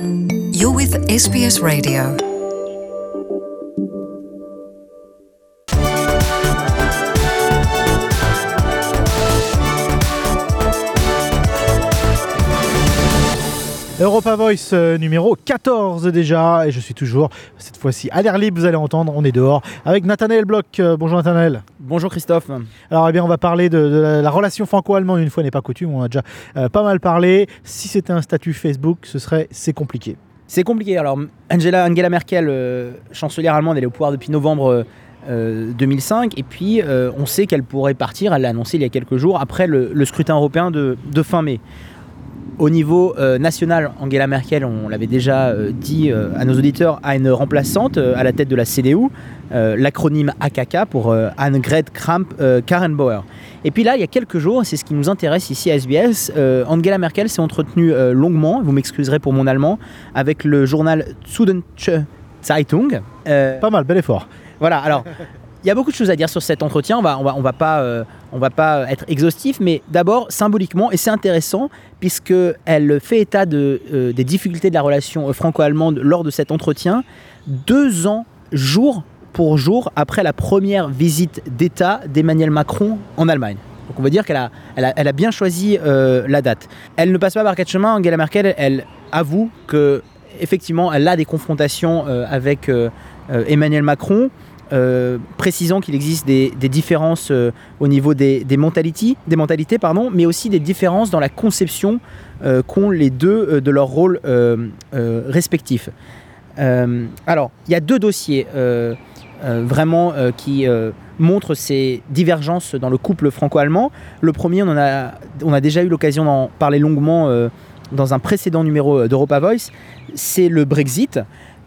You're with SBS Radio. Europa Voice euh, numéro 14 déjà, et je suis toujours, cette fois-ci, à l'air libre, vous allez entendre, on est dehors, avec Nathanaël Bloch. Euh, bonjour Nathanaël. Bonjour Christophe. Alors eh bien, on va parler de, de la, la relation franco-allemande, une fois n'est pas coutume, on a déjà euh, pas mal parlé. Si c'était un statut Facebook, ce serait c'est compliqué. C'est compliqué. Alors Angela, Angela Merkel, euh, chancelière allemande, elle est au pouvoir depuis novembre euh, 2005, et puis on sait qu'elle pourrait partir, elle l'a annoncé il y a quelques jours, après le, le scrutin européen de, de fin mai. Au niveau euh, national, Angela Merkel, on l'avait déjà euh, dit euh, à nos auditeurs, a une remplaçante à la tête de la CDU, l'acronyme AKK pour Annegret Kramp-Karrenbauer. Et puis là, il y a quelques jours, c'est ce qui nous intéresse ici à SBS, Angela Merkel s'est entretenue longuement, vous m'excuserez pour mon allemand, avec le journal Süddeutsche Zeitung. Pas mal, bel effort. voilà, alors, il y a beaucoup de choses à dire sur cet entretien, on va, on va, on va, pas, on va pas être exhaustif, mais d'abord, symboliquement, et c'est intéressant, puisqu'elle fait état euh, des difficultés de la relation euh, franco-allemande lors de cet entretien, deux ans, jour pour jour, après la première visite d'État d'Emmanuel Macron en Allemagne. Donc on va dire qu'elle a, bien choisi euh, la date. Elle ne passe pas par quatre chemins, Angela Merkel, elle avoue que effectivement, elle a des confrontations avec Emmanuel Macron, euh, précisant qu'il existe des, différences euh, au niveau des, mentalités, mais aussi des différences dans la conception euh, qu'ont les deux de leur rôle. Euh, alors, il y a deux dossiers vraiment qui montrent ces divergences dans le couple franco-allemand. Le premier, on, a, on a déjà eu l'occasion d'en parler longuement dans un précédent numéro d'Europa Voice, c'est le Brexit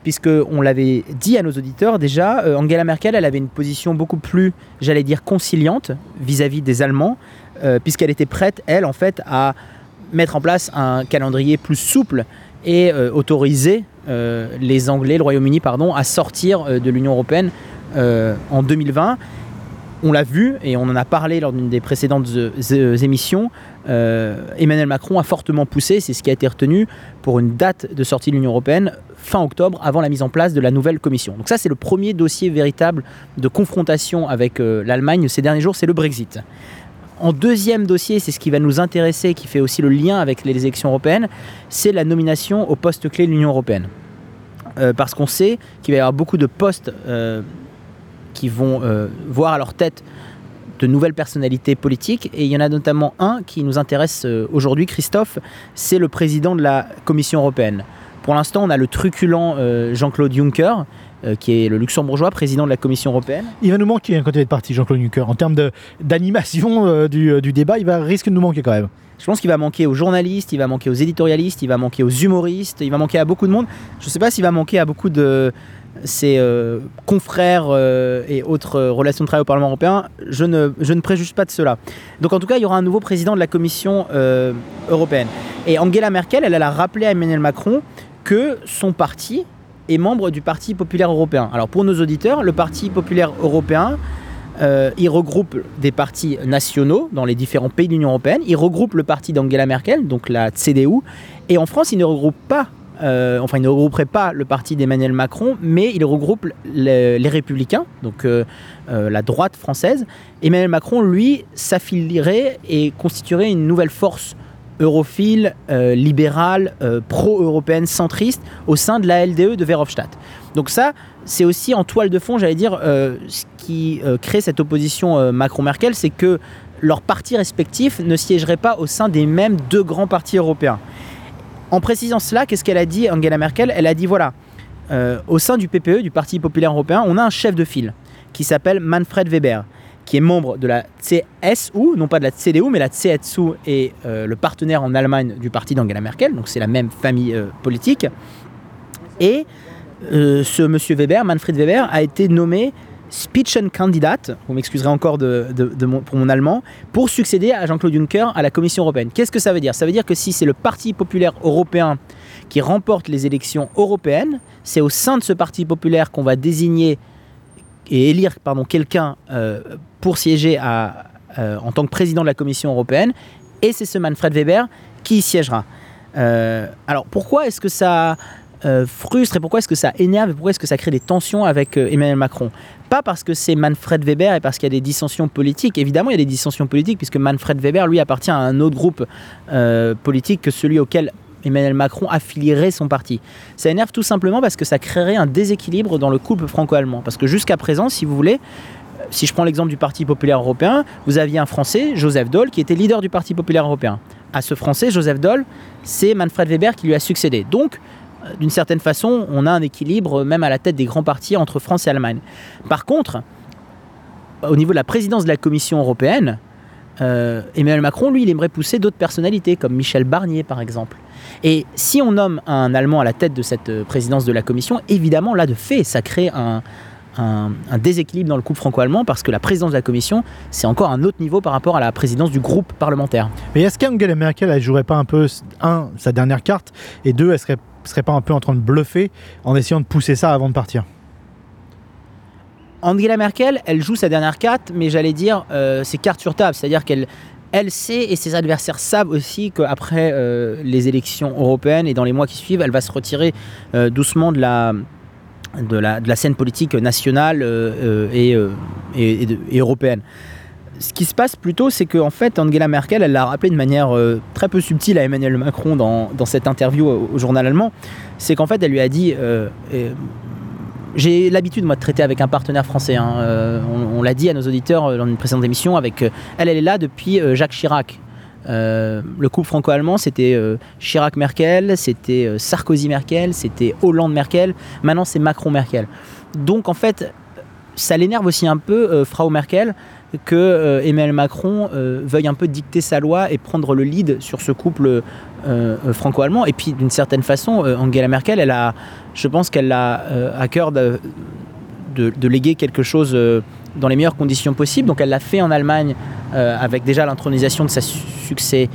puisque on l'avait dit à nos auditeurs déjà, euh, Angela Merkel, avait une position beaucoup plus, j'allais dire, conciliante vis-à-vis des Allemands, euh, puisqu'elle était prête, elle, en fait, à mettre en place un calendrier plus souple et euh, autoriser les Anglais, le Royaume-Uni, pardon, à sortir de l'Union européenne en 2020. On l'a vu et on en a parlé lors d'une des précédentes émissions. Emmanuel Macron a fortement poussé, c'est ce qui a été retenu pour une date de sortie de l'Union européenne fin octobre, avant la mise en place de la nouvelle commission. Donc ça, c'est le premier dossier véritable de confrontation avec euh, l'Allemagne ces derniers jours, c'est le Brexit. En deuxième dossier, c'est ce qui va nous intéresser, qui fait aussi le lien avec les élections européennes, c'est la nomination au poste clé de l'Union européenne. Euh, parce qu'on sait qu'il va y avoir beaucoup de postes euh, qui vont voir à leur tête de nouvelles personnalités politiques. Et il y en a notamment un qui nous intéresse aujourd'hui, Christophe, c'est le président de la Commission européenne. Pour l'instant, on a le truculent euh, Jean-Claude Juncker, euh, qui est le luxembourgeois président de la Commission européenne. Il va nous manquer quand il est parti, Jean-Claude Juncker. En termes d'animation euh, du, du débat, il va risque de nous manquer quand même. Je pense qu'il va manquer aux journalistes, il va manquer aux éditorialistes, il va manquer aux humoristes, il va manquer à beaucoup de monde. Je ne sais pas s'il va manquer à beaucoup de ses euh, confrères euh, et autres euh, relations de travail au Parlement européen. Je ne, je ne préjuge pas de cela. Donc en tout cas, il y aura un nouveau président de la Commission européenne. Et Angela Merkel, elle, elle a rappelé à Emmanuel Macron que son parti est membre du Parti populaire européen. Alors pour nos auditeurs, le Parti populaire européen, euh, il regroupe des partis nationaux dans les différents pays de l'Union européenne. Il regroupe le parti d'Angela Merkel, donc la CDU. Et en France, il ne regroupe pas, euh, enfin, il ne regrouperait pas le parti d'Emmanuel Macron, mais il regroupe les, Républicains, donc euh, la droite française. Emmanuel Macron, lui, s'affilierait et constituerait une nouvelle force europhile, euh, libérale, euh, pro-européenne, centriste au sein de la LDE de Verhofstadt. Donc ça, c'est aussi en toile de fond, j'allais dire, euh, ce qui euh, crée cette opposition Macron-Merkel, c'est que leurs partis respectifs ne siégeraient pas au sein des mêmes deux grands partis européens. En précisant cela, qu'est-ce qu'elle a dit, Angela Merkel? Elle a dit voilà, au sein du PPE, du Parti populaire européen, on a un chef de file qui s'appelle Manfred Weber, qui est membre de la CSU, non pas de la CDU, mais la CSU est euh, le partenaire en Allemagne du parti d'Angela Merkel, donc c'est la même famille euh, politique. Et euh, ce monsieur Weber, Manfred Weber, a été nommé Spitzenkandidat, vous m'excuserez encore de, mon- pour mon allemand, pour succéder à Jean-Claude Juncker à la Commission européenne. Qu'est-ce que ça veut dire? Ça veut dire que si c'est le Parti populaire européen qui remporte les élections européennes, c'est au sein de ce Parti populaire qu'on va désigner et élire pardon, quelqu'un euh, pour siéger euh, en tant que président de la Commission européenne, et c'est ce Manfred Weber qui y siégera. Euh, alors pourquoi est-ce que ça frustre et pourquoi est-ce que ça énerve et pourquoi est-ce que ça crée des tensions avec Emmanuel Macron? Pas parce que c'est Manfred Weber et parce qu'il y a des dissensions politiques. Évidemment, il y a des dissensions politiques puisque Manfred Weber, lui, appartient à un autre groupe politique que celui auquel Emmanuel Macron affilierait son parti. Ça énerve tout simplement parce que ça créerait un déséquilibre dans le couple franco-allemand. Parce que jusqu'à présent, si vous voulez, si je prends l'exemple du Parti populaire européen, vous aviez un Français, Joseph Daul, qui était leader du Parti populaire européen. À ce Français, Joseph Daul, c'est Manfred Weber qui lui a succédé. Donc, euh, d'une certaine façon, on a un équilibre, euh, même à la tête des grands partis, entre France et Allemagne. Par contre, au niveau de la présidence de la Commission européenne, euh, Emmanuel Macron, lui, il aimerait pousser d'autres personnalités, comme Michel Barnier, par exemple. Et si on nomme un Allemand à la tête de cette euh, présidence de la Commission, évidemment, là, de fait, ça crée un, un- déséquilibre dans le couple franco-allemand, parce que la présidence de la Commission, c'est encore un autre niveau par rapport à la présidence du groupe parlementaire. Mais est-ce qu'Angela Merkel, elle jouerait pas un peu, un, sa dernière carte, et deux, elle serait, serait pas un peu en train de bluffer en essayant de pousser ça avant de partir? Angela Merkel, elle joue sa dernière carte, mais j'allais dire, euh, c'est carte sur table. C'est-à-dire qu'elle elle sait et ses adversaires savent aussi qu'après euh, les élections européennes et dans les mois qui suivent, elle va se retirer euh, doucement de la, scène politique nationale euh, et, et- européenne. Ce qui se passe plutôt, c'est qu'en fait, Angela Merkel, elle l'a rappelé de manière très peu subtile à Emmanuel Macron dans, dans cette interview au, journal allemand, c'est qu'en fait, elle lui a dit j'ai l'habitude, moi, de traiter avec un partenaire français. hein. Euh, on l'a dit à nos auditeurs euh, dans une précédente émission. Avec, euh, elle, elle est là depuis Jacques Chirac. Le couple franco-allemand, c'était Chirac-Merkel, c'était Sarkozy-Merkel, c'était Hollande-Merkel. Maintenant, c'est Macron-Merkel. Donc, en fait, ça l'énerve aussi un peu, Frau Merkel, que Emmanuel Macron veuille un peu dicter sa loi et prendre le lead sur ce couple franco-allemand. Et puis, d'une certaine façon, euh, Angela Merkel, elle a, je pense qu'elle a euh, à cœur de, léguer quelque chose euh, dans les meilleures conditions possibles. Donc, elle l'a fait en Allemagne euh, avec déjà l'intronisation de sa su- succès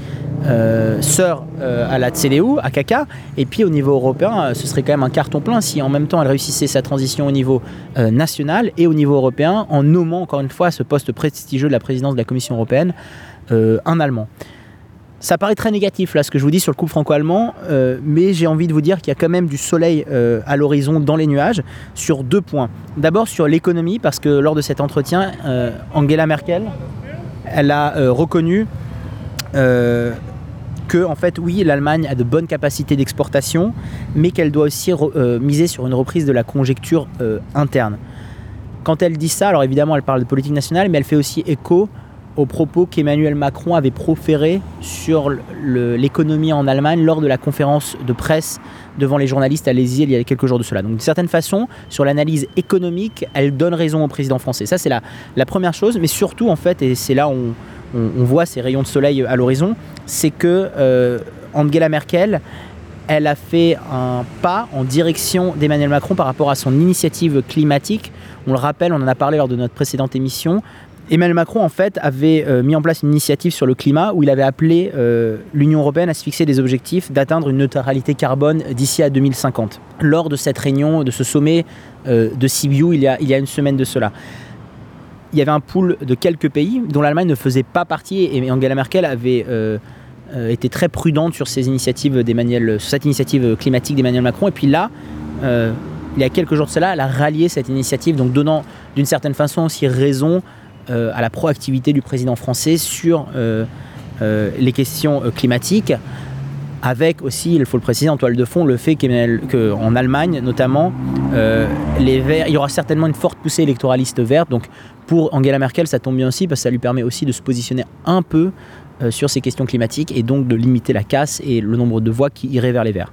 euh, sœur euh, à la CDU, à Kaka. Et puis, au niveau européen, euh, ce serait quand même un carton plein si en même temps elle réussissait sa transition au niveau euh, national et au niveau européen en nommant encore une fois ce poste prestigieux de la présidence de la Commission européenne euh, un Allemand. Ça paraît très négatif là ce que je vous dis sur le couple franco-allemand, euh, mais j'ai envie de vous dire qu'il y a quand même du soleil euh, à l'horizon dans les nuages sur deux points. D'abord sur l'économie, parce que lors de cet entretien, euh, Angela Merkel, elle a reconnu que en fait oui l'Allemagne a de bonnes capacités d'exportation, mais qu'elle doit aussi miser sur une reprise de la conjecture interne. Quand elle dit ça, alors évidemment elle parle de politique nationale, mais elle fait aussi écho aux propos qu'Emmanuel Macron avait proférés sur l'économie en Allemagne lors de la conférence de presse devant les journalistes à l'Élysée il y a quelques jours de cela. Donc d'une certaine façon, sur l'analyse économique, elle donne raison au président français. Ça c'est la, la première chose, mais surtout en fait, et c'est là où on voit ces rayons de soleil à l'horizon, c'est que euh, Angela Merkel, elle a fait un pas en direction d'Emmanuel Macron par rapport à son initiative climatique. On le rappelle, on en a parlé lors de notre précédente émission. Emmanuel Macron, en fait, avait euh, mis en place une initiative sur le climat où il avait appelé euh, l'Union européenne à se fixer des objectifs d'atteindre une neutralité carbone d'ici à 2050. Lors de cette réunion, de ce sommet euh, de Sibiu, il y, a, une semaine de cela. Il y avait un pool de quelques pays dont l'Allemagne ne faisait pas partie et Angela Merkel avait été très prudente sur ces initiatives sur cette initiative climatique d'Emmanuel Macron. Et puis là, il y a quelques jours de cela, elle a rallié cette initiative, donc donnant d'une certaine façon aussi raison euh, à la proactivité du président français sur euh, euh, les questions climatiques, avec aussi, il faut le préciser en toile de fond, le fait qu'en Allemagne notamment, il y aura certainement une forte poussée électoraliste verte. Donc pour Angela Merkel, ça tombe bien aussi parce que ça lui permet aussi de se positionner un peu sur ces questions climatiques et donc de limiter la casse et le nombre de voix qui iraient vers les Verts.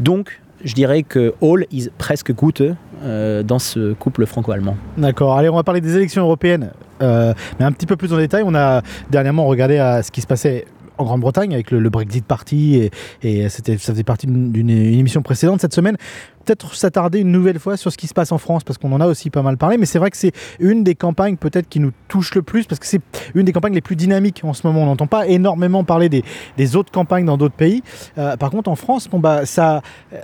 Donc je dirais que All is presque good euh, dans ce couple franco-allemand. D'accord. Allez, on va parler des élections européennes, mais un petit peu plus en détail. On a dernièrement regardé à ce qui se passait en Grande-Bretagne avec le, Brexit Party et, et ça faisait partie d'une, émission précédente cette semaine. Peut-être s'attarder une nouvelle fois sur ce qui se passe en France parce qu'on en a aussi pas mal parlé, mais c'est vrai que c'est une des campagnes peut-être qui nous touche le plus parce que c'est une des campagnes les plus dynamiques en ce moment. On n'entend pas énormément parler des, autres campagnes dans d'autres pays. Euh, par contre, en France, bah ça,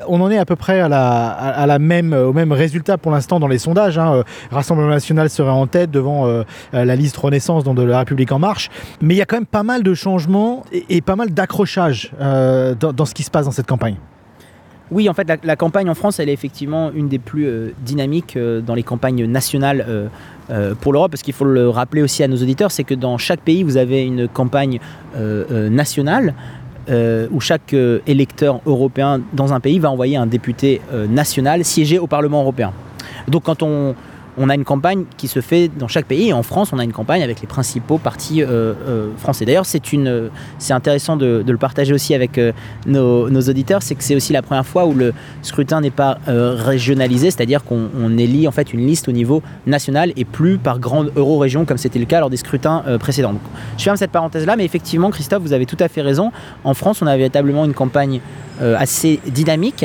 on en est à peu près à la, même, au même résultat pour l'instant dans les sondages. Hein. Euh, Rassemblement national serait en tête devant euh, euh, la liste Renaissance dans de la République en marche. Mais il y a quand même pas mal de changements et, pas mal d'accrochage euh, dans, ce qui se passe dans cette campagne. Oui, en fait, la, campagne en France, elle est effectivement une des plus euh, dynamiques euh, dans les campagnes nationales pour l'Europe, parce qu'il faut le rappeler aussi à nos auditeurs, c'est que dans chaque pays, vous avez une campagne nationale où chaque électeur européen dans un pays va envoyer un député national siéger au Parlement européen. Donc quand on, on a une campagne qui se fait dans chaque pays, et en France, on a une campagne avec les principaux partis euh, euh, français. D'ailleurs, c'est euh, intéressant de, le partager aussi avec nos, auditeurs, c'est que c'est aussi la première fois où le scrutin n'est pas régionalisé, c'est-à-dire qu'on on élit en fait une liste au niveau national et plus par grande euro-région comme c'était le cas lors des scrutins précédents. Je ferme cette parenthèse-là, mais effectivement, Christophe, vous avez tout à fait raison. En France, on a véritablement une campagne assez dynamique.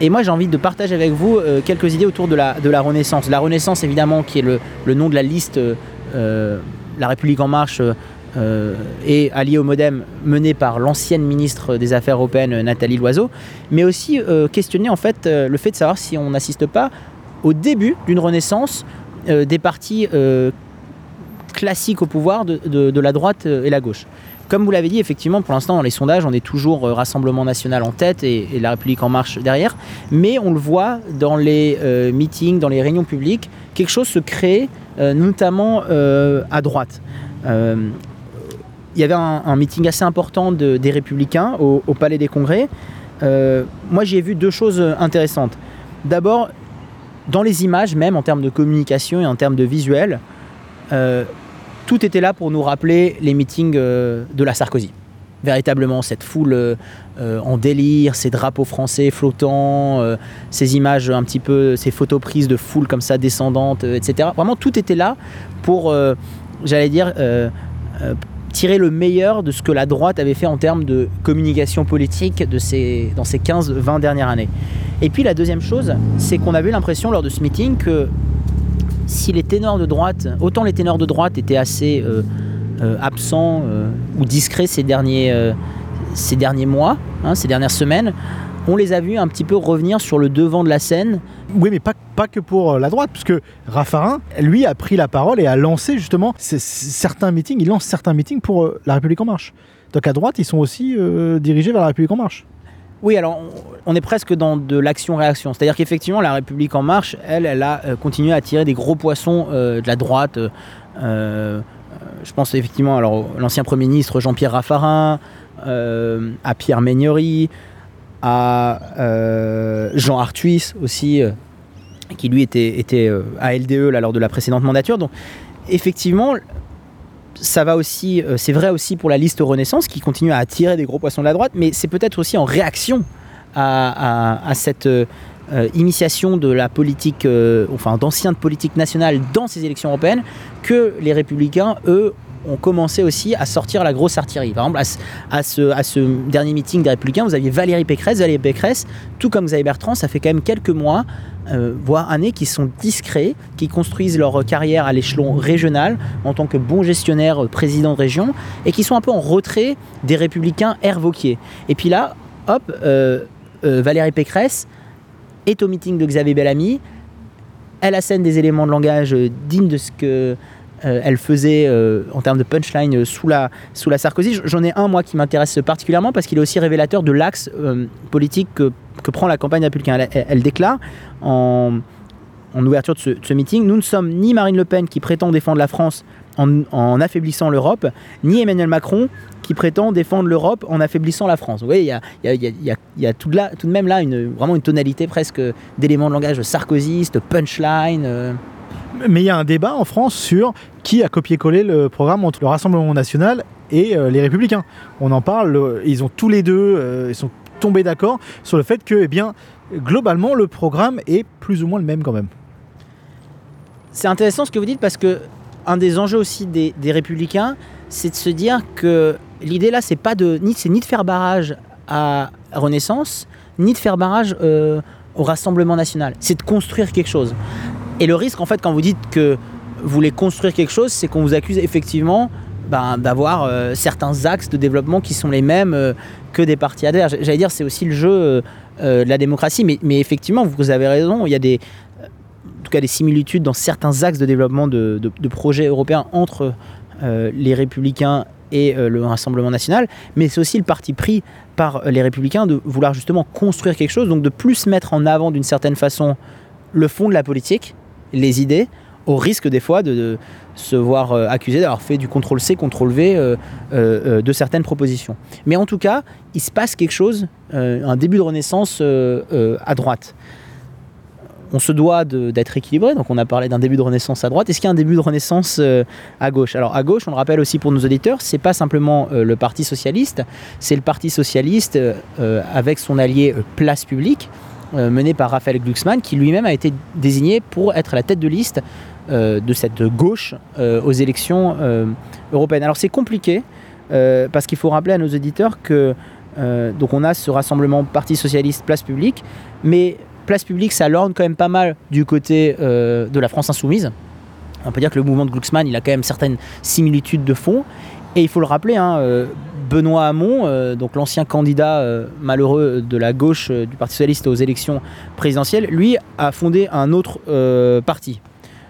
Euh, et moi, j'ai envie de partager avec vous euh, quelques idées autour de la, Renaissance. La Renaissance, évidemment, qui est le, nom de la liste euh, La République En Marche euh, et alliée au Modem, menée par l'ancienne ministre des Affaires européennes, Nathalie Loiseau, mais aussi euh, questionner en fait euh, le fait de savoir si on n'assiste pas au début d'une Renaissance euh, des partis euh, classiques au pouvoir de, la droite euh, et la gauche. Comme vous l'avez dit, effectivement, pour l'instant, dans les sondages, on est toujours euh, Rassemblement national en tête et, La République en marche derrière. Mais on le voit dans les euh, meetings, dans les réunions publiques, quelque chose se crée, euh, notamment à droite. Il y avait un, meeting assez important de- des Républicains au, au Palais des Congrès. Moi, j'ai vu deux choses intéressantes. D'abord, dans les images, même en termes de communication et en termes de visuel, tout était là pour nous rappeler les meetings euh, de la Sarkozy. Véritablement, cette foule euh, euh, en délire, ces drapeaux français flottants, ces images un petit peu, ces photos prises de foule comme ça descendantes, euh, etc. Vraiment, tout était là pour, j'allais dire, tirer le meilleur de ce que la droite avait fait en termes de communication politique de ces, dans ces 15-20 dernières années. Et puis la deuxième chose, c'est qu'on avait l'impression lors de ce meeting que si les ténors de droite, autant les ténors de droite étaient assez euh, euh, absents euh, ou discrets ces derniers, mois, hein, ces dernières semaines, on les a vus un petit peu revenir sur le devant de la scène. Oui, mais pas, que pour la droite, puisque Raffarin, lui, a pris la parole et a lancé justement certains meetings. Il lance certains meetings pour La République En Marche. Donc à droite, ils sont aussi dirigés vers La République En Marche. Oui, alors on, est presque dans de l'action-réaction. C'est-à-dire qu'effectivement, la République en marche, elle, elle a euh, continué à tirer des gros poissons euh, de la droite. euh, je pense effectivement alors l'ancien Premier ministre Jean-Pierre Raffarin, à Pierre Megnery, à Jean Arthuis aussi, qui lui était, était à LDE là, lors de la précédente mandature. Donc effectivement, ça va aussi, euh, c'est vrai aussi pour la liste Renaissance qui continue à attirer des gros poissons de la droite, mais c'est peut-être aussi en réaction à, cette euh, euh, initiation de la politique, enfin d'ancienne politique nationale dans ces élections européennes, que les républicains, eux, ont commencé aussi à sortir la grosse artillerie. Par exemple, à ce, dernier meeting des Républicains, vous aviez Valérie Pécresse. Valérie Pécresse, tout comme Xavier Bertrand, ça fait quand même quelques mois, euh, voire années, qui sont discrets, qui construisent leur carrière à l'échelon régional en tant que bons gestionnaires, euh, présidents de région, et qui sont un peu en retrait des Républicains Air Wauquiez. Et puis là, hop, euh, Valérie Pécresse est au meeting de Xavier Bellamy. Elle assène des éléments de langage dignes de ce que elle faisait euh, en termes de punchline euh, sous la, sous la Sarkozy. J'en ai un, moi, qui m'intéresse particulièrement parce qu'il est aussi révélateur de l'axe euh, politique que, que prend la campagne républicaine. Elle, elle- déclare en, en ouverture de ce, meeting Nous ne sommes ni Marine Le Pen qui prétend défendre la France en, en affaiblissant l'Europe, ni Emmanuel Macron qui prétend défendre l'Europe en affaiblissant la France. Vous voyez, il y a, y a- y y a- tout, de là, tout de même là une, vraiment une tonalité presque d'éléments de langage sarkozyste, punchline. euh. Mais il y a un débat en France sur qui a copié-collé le programme entre le Rassemblement national et euh, les Républicains. On en parle, ils ont tous les deux, euh, ils sont tombés d'accord sur le fait que, eh bien, globalement, le programme est plus ou moins le même quand même. C'est intéressant ce que vous dites parce que un des enjeux aussi des, républicains, c'est de se dire que l'idée là, c'est pas de ni ni de faire barrage à Renaissance, ni de faire barrage euh, au Rassemblement national. C'est de construire quelque chose. Et le risque, en fait, quand vous dites que vous voulez construire quelque chose, c'est qu'on vous accuse effectivement ben, d'avoir euh, certains axes de développement qui sont les mêmes euh, que des partis adverses. J'allais dire, c'est aussi le jeu euh, de la démocratie, mais, effectivement, vous avez raison, il y a des, en tout cas des similitudes dans certains axes de développement de, projets européens entre les républicains et le Rassemblement national, mais c'est aussi le parti pris par les républicains de vouloir justement construire quelque chose, donc de plus mettre en avant d'une certaine façon le fond de la politique, les idées, au risque des fois de, se voir euh, accusé d'avoir fait du contrôle C, contrôle V euh, euh, de certaines propositions. Mais en tout cas, il se passe quelque chose, un début de renaissance à droite. On se doit d'être équilibré, donc on a parlé d'un début de renaissance à droite. Est-ce qu'il y a un début de renaissance à gauche? Alors à gauche, on le rappelle aussi pour nos auditeurs, c'est pas simplement le Parti socialiste, c'est le Parti socialiste avec son allié Place Publique, euh, mené par Raphaël Glucksmann, qui lui-même a été désigné pour être la tête de liste euh, de cette gauche euh, aux élections européennes. Alors c'est compliqué parce qu'il faut rappeler à nos auditeurs que donc on a ce rassemblement Parti socialiste Place Publique, mais Place Publique ça lorne quand même pas mal du côté de la France insoumise. On peut dire que le mouvement de Glucksmann il a quand même certaines similitudes de fond. Et il faut le rappeler, hein, Benoît Hamon, euh, donc l'ancien candidat euh, malheureux de la gauche euh, du Parti socialiste aux élections présidentielles, lui a fondé un autre parti.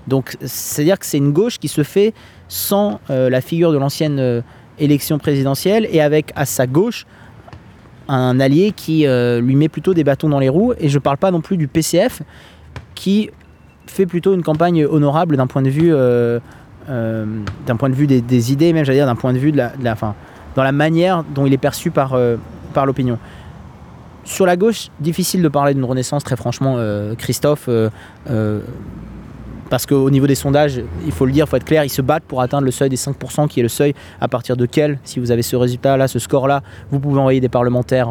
Donc c'est-à-dire que c'est une gauche qui se fait sans la figure de l'ancienne élection présidentielle et avec à sa gauche un allié qui lui met plutôt des bâtons dans les roues. Et je ne parle pas non plus du PCF qui fait plutôt une campagne honorable d'un point de vue, des, idées, même j'allais dire d'un point de vue de la, de dans la manière dont il est perçu par, euh, par l'opinion. Sur la gauche, difficile de parler d'une renaissance, très franchement, euh, Christophe. euh, parce qu'au niveau des sondages, il faut le dire, il faut être clair, ils se battent pour atteindre le seuil des 5%, qui est le seuil à partir de quel, si vous avez ce résultat-là, ce score-là, vous pouvez envoyer des parlementaires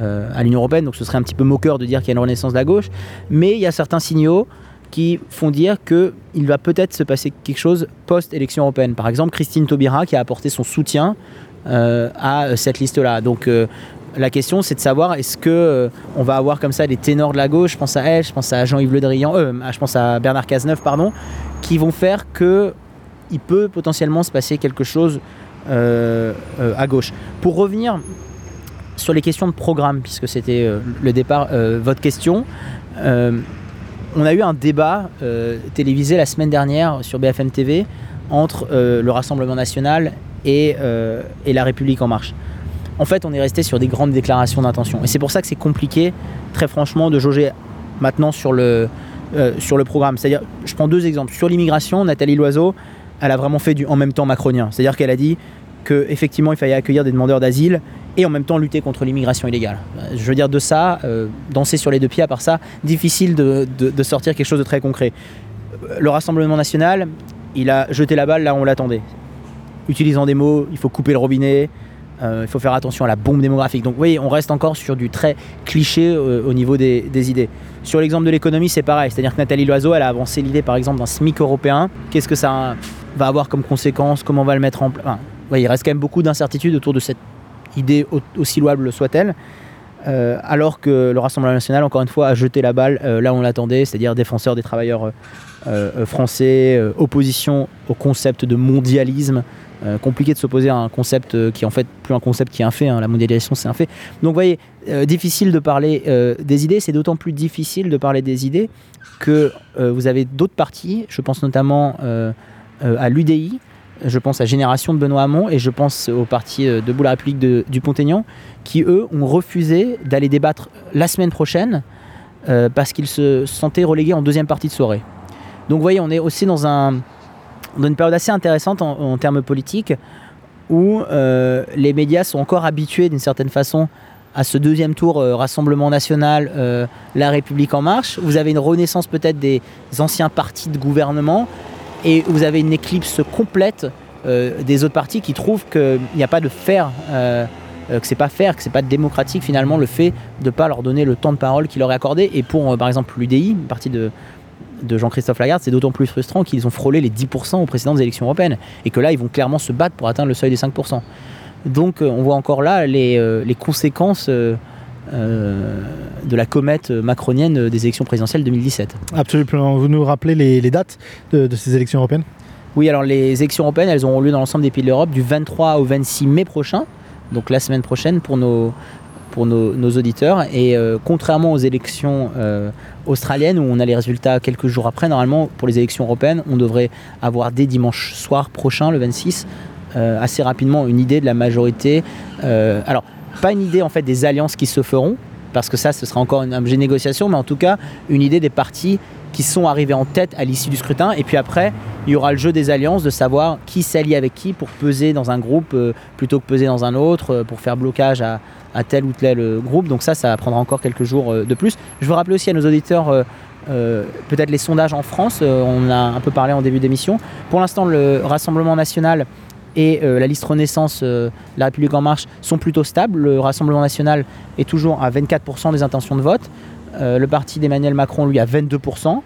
à l'Union Européenne. Donc ce serait un petit peu moqueur de dire qu'il y a une renaissance de la gauche. Mais il y a certains signaux qui font dire qu'il va peut-être se passer quelque chose post-élection européenne. Par exemple, Christine Taubira qui a apporté son soutien à cette liste-là. Donc euh, la question, c'est de savoir est-ce que euh, on va avoir comme ça des ténors de la gauche, je pense à elle, je pense à Jean-Yves Le Drian, euh, je pense à Bernard Cazeneuve, pardon, qui vont faire que il peut potentiellement se passer quelque chose euh, euh, à gauche. Pour revenir sur les questions de programme, puisque c'était euh, le départ, euh, votre question, euh, on a eu un débat euh, télévisé la semaine dernière sur BFM TV entre euh, le Rassemblement national et, euh, et La République en marche. En fait, on est resté sur des grandes déclarations d'intention. Et c'est pour ça que c'est compliqué, très franchement, de jauger maintenant sur le, euh, sur le programme. C'est-à-dire, je prends deux exemples. Sur l'immigration, Nathalie Loiseau, elle a vraiment fait du en même temps macronien. C'est-à-dire qu'elle a dit qu'effectivement, il fallait accueillir des demandeurs d'asile et en même temps lutter contre l'immigration illégale. Je veux dire, de ça, euh, danser sur les deux pieds, à part ça, difficile de, de- sortir quelque chose de très concret. Le Rassemblement national, il a jeté la balle là où on l'attendait. Utilisant des mots, il faut couper le robinet, euh, il faut faire attention à la bombe démographique. Donc oui, on reste encore sur du très cliché euh, au niveau des, idées. Sur l'exemple de l'économie, c'est pareil. C'est-à-dire que Nathalie Loiseau, elle a avancé l'idée par exemple d'un SMIC européen. Qu'est-ce que ça va avoir comme conséquence Comment on va le mettre en place Il reste quand même beaucoup d'incertitudes autour de cette idée, au- aussi louable soit-elle. Euh, alors que le Rassemblement national, encore une fois, a jeté la balle là où on l'attendait, c'est-à-dire défenseur des travailleurs français, opposition au concept de mondialisme. Euh, compliqué de s'opposer à un concept euh, qui est en fait plus un concept qui est un fait, hein. la mondialisation c'est un fait. Donc vous voyez, euh, difficile de parler des idées, c'est d'autant plus difficile de parler des idées que vous avez d'autres partis, je pense notamment à l'UDI, je pense à Génération de Benoît Hamon et je pense au parti Debout la République du Pont-Aignan, qui eux ont refusé d'aller débattre la semaine prochaine parce qu'ils se sentaient relégués en deuxième partie de soirée. Donc vous voyez, on est aussi dans, un, dans une période assez intéressante en, termes politiques où euh, les médias sont encore habitués d'une certaine façon à ce deuxième tour euh, Rassemblement national, euh, La République en marche. Vous avez une renaissance peut-être des anciens partis de gouvernement et vous avez une éclipse complète des autres partis qui trouvent qu'il n'y a pas de faire, que c'est pas faire, que c'est pas démocratique finalement le fait de ne pas leur donner le temps de parole qu'il leur est accordé. Et pour par exemple l'UDI, une partie de, de Jean-Christophe Lagarde, c'est d'autant plus frustrant qu'ils ont frôlé les 10% aux précédentes élections européennes et que là ils vont clairement se battre pour atteindre le seuil des 5%. Donc euh, on voit encore là les, euh, les conséquences euh, euh, de la comète macronienne des élections présidentielles 2017. Absolument. Vous nous rappelez les, les dates de, de ces élections européennes? Oui, alors les élections européennes, elles auront lieu dans l'ensemble des pays de l'Europe du 23 au 26 mai prochain, donc la semaine prochaine pour nos, pour nos, auditeurs. Et euh, contrairement aux élections euh, australiennes où on a les résultats quelques jours après, normalement pour les élections européennes, on devrait avoir dès dimanche soir prochain, le 26, euh, assez rapidement une idée de la majorité. alors, pas une idée en fait des alliances qui se feront, parce que ça, ce sera encore un objet de négociation, mais en tout cas, une idée des partis qui sont arrivés en tête à l'issue du scrutin. Et puis après, il y aura le jeu des alliances, de savoir qui s'allie avec qui pour peser dans un groupe plutôt que peser dans un autre, pour faire blocage à, à tel ou tel euh, groupe. Donc ça, ça prendra encore quelques jours euh, de plus. Je veux rappeler aussi à nos auditeurs euh, peut-être les sondages en France. On a un peu parlé en début d'émission. Pour l'instant, le Rassemblement national et la liste Renaissance, La République en marche, sont plutôt stables. Le Rassemblement national est toujours à 24% des intentions de vote. Le parti d'Emmanuel Macron, lui, à 22%.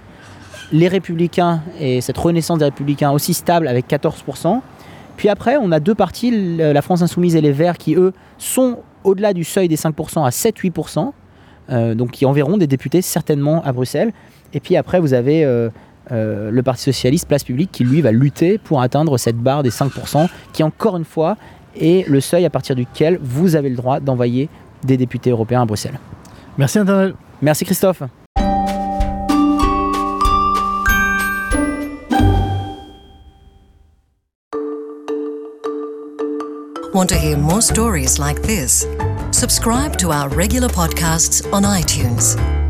Les Républicains et cette Renaissance des Républicains aussi stable avec 14%. Puis après, on a deux partis, la France Insoumise et les Verts, qui eux sont au-delà du seuil des 5% à 7-8%, euh, donc qui enverront des députés certainement à Bruxelles. Et puis après, vous avez euh, euh, le Parti Socialiste, Place Publique, qui lui va lutter pour atteindre cette barre des 5%, qui encore une fois est le seuil à partir duquel vous avez le droit d'envoyer des députés européens à Bruxelles. Merci Internet. Merci Christophe. Want to hear more stories like this? Subscribe to our regular podcasts on iTunes.